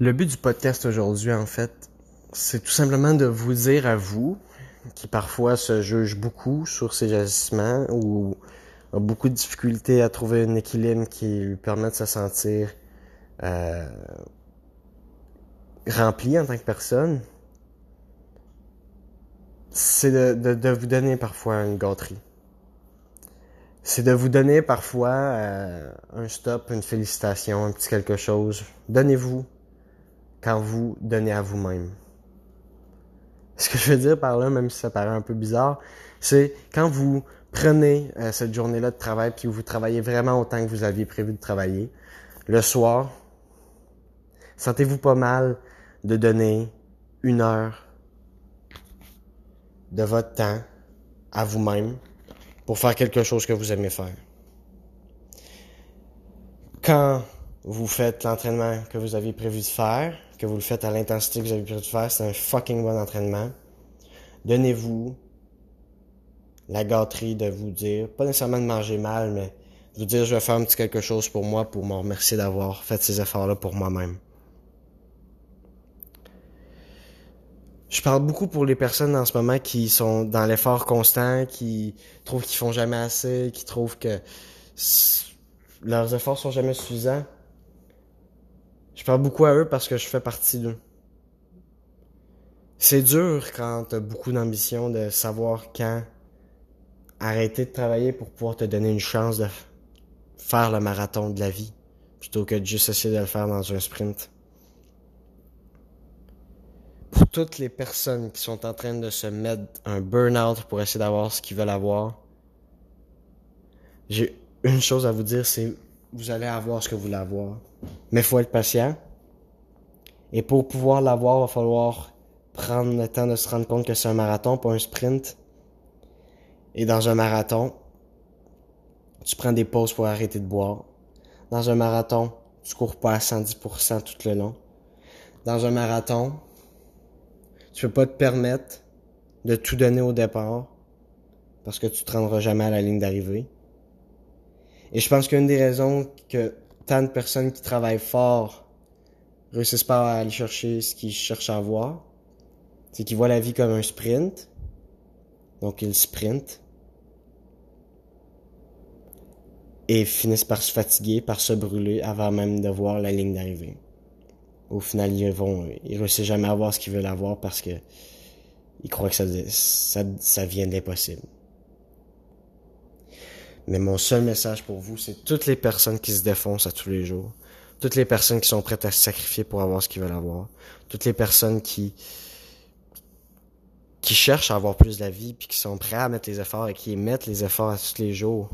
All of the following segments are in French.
Le but du podcast aujourd'hui, en fait, c'est tout simplement de vous dire à vous, qui parfois se juge beaucoup sur ses agissements ou a beaucoup de difficultés à trouver un équilibre qui lui permet de se sentir euh, rempli en tant que personne, c'est de, de, vous donner parfois une gâterie. C'est de vous donner parfois euh, un stop, une félicitation, un petit quelque chose. Donnez-vous quand vous donnez à vous-même. Ce que je veux dire par là, même si ça paraît un peu bizarre, c'est quand vous prenez euh, cette journée-là de travail puis vous travaillez vraiment autant que vous aviez prévu de travailler, le soir, sentez-vous pas mal de donner une heure de votre temps à vous-même pour faire quelque chose que vous aimez faire. Quand vous faites l'entraînement que vous aviez prévu de faire, que vous le faites à l'intensité que vous avez prévu de faire, c'est un fucking bon entraînement. Donnez-vous la gâterie de vous dire, pas nécessairement de manger mal, mais de vous dire je vais faire un petit quelque chose pour moi pour me remercier d'avoir fait ces efforts-là pour moi-même. Je parle beaucoup pour les personnes en ce moment qui sont dans l'effort constant, qui trouvent qu'ils font jamais assez, qui trouvent que leurs efforts sont jamais suffisants. Je parle beaucoup à eux parce que je fais partie d'eux. C'est dur quand t'as beaucoup d'ambition de savoir quand arrêter de travailler pour pouvoir te donner une chance de faire le marathon de la vie plutôt que de juste essayer de le faire dans un sprint pour toutes les personnes qui sont en train de se mettre un burn-out pour essayer d'avoir ce qu'ils veulent avoir, j'ai une chose à vous dire, c'est vous allez avoir ce que vous voulez avoir. Mais il faut être patient. Et pour pouvoir l'avoir, il va falloir prendre le temps de se rendre compte que c'est un marathon, pas un sprint. Et dans un marathon, tu prends des pauses pour arrêter de boire. Dans un marathon, tu cours pas à 110% tout le long. Dans un marathon, tu peux pas te permettre de tout donner au départ parce que tu te rendras jamais à la ligne d'arrivée. Et je pense qu'une des raisons que tant de personnes qui travaillent fort réussissent pas à aller chercher ce qu'ils cherchent à avoir, c'est qu'ils voient la vie comme un sprint. Donc ils sprintent. Et finissent par se fatiguer, par se brûler avant même de voir la ligne d'arrivée au final, ils vont, ils réussissent jamais à avoir ce qu'ils veulent avoir parce que ils croient que ça, ça, ça vient d'impossible. Mais mon seul message pour vous, c'est toutes les personnes qui se défoncent à tous les jours, toutes les personnes qui sont prêtes à se sacrifier pour avoir ce qu'ils veulent avoir, toutes les personnes qui qui cherchent à avoir plus de la vie puis qui sont prêts à mettre les efforts et qui mettent les efforts à tous les jours.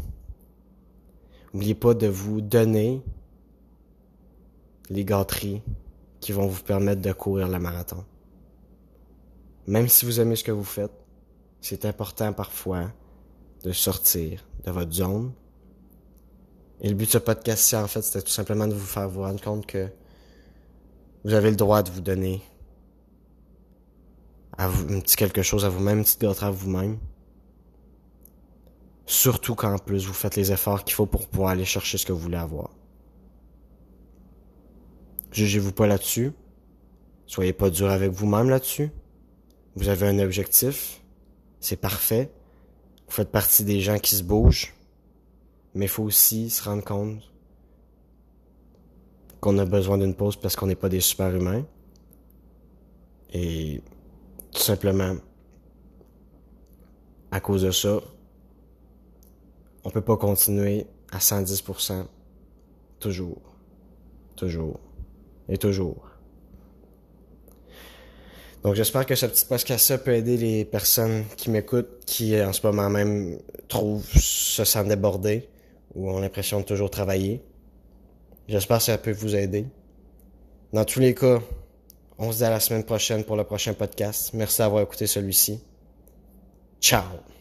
N'oubliez pas de vous donner les gâteries qui vont vous permettre de courir le marathon. Même si vous aimez ce que vous faites, c'est important parfois de sortir de votre zone. Et le but de ce podcast-ci, en fait, c'était tout simplement de vous faire vous rendre compte que vous avez le droit de vous donner un petit quelque chose à vous-même, une petite gâterie à vous-même. Surtout quand en plus vous faites les efforts qu'il faut pour pouvoir aller chercher ce que vous voulez avoir. Jugez-vous pas là-dessus. Soyez pas dur avec vous-même là-dessus. Vous avez un objectif. C'est parfait. Vous faites partie des gens qui se bougent. Mais il faut aussi se rendre compte qu'on a besoin d'une pause parce qu'on n'est pas des super-humains. Et tout simplement, à cause de ça, on peut pas continuer à 110% toujours. Toujours et toujours. Donc j'espère que ce petit podcast-là peut aider les personnes qui m'écoutent, qui en ce moment même trouvent, se sentent débordées ou ont l'impression de toujours travailler. J'espère que ça peut vous aider. Dans tous les cas, on se dit à la semaine prochaine pour le prochain podcast. Merci d'avoir écouté celui-ci. Ciao!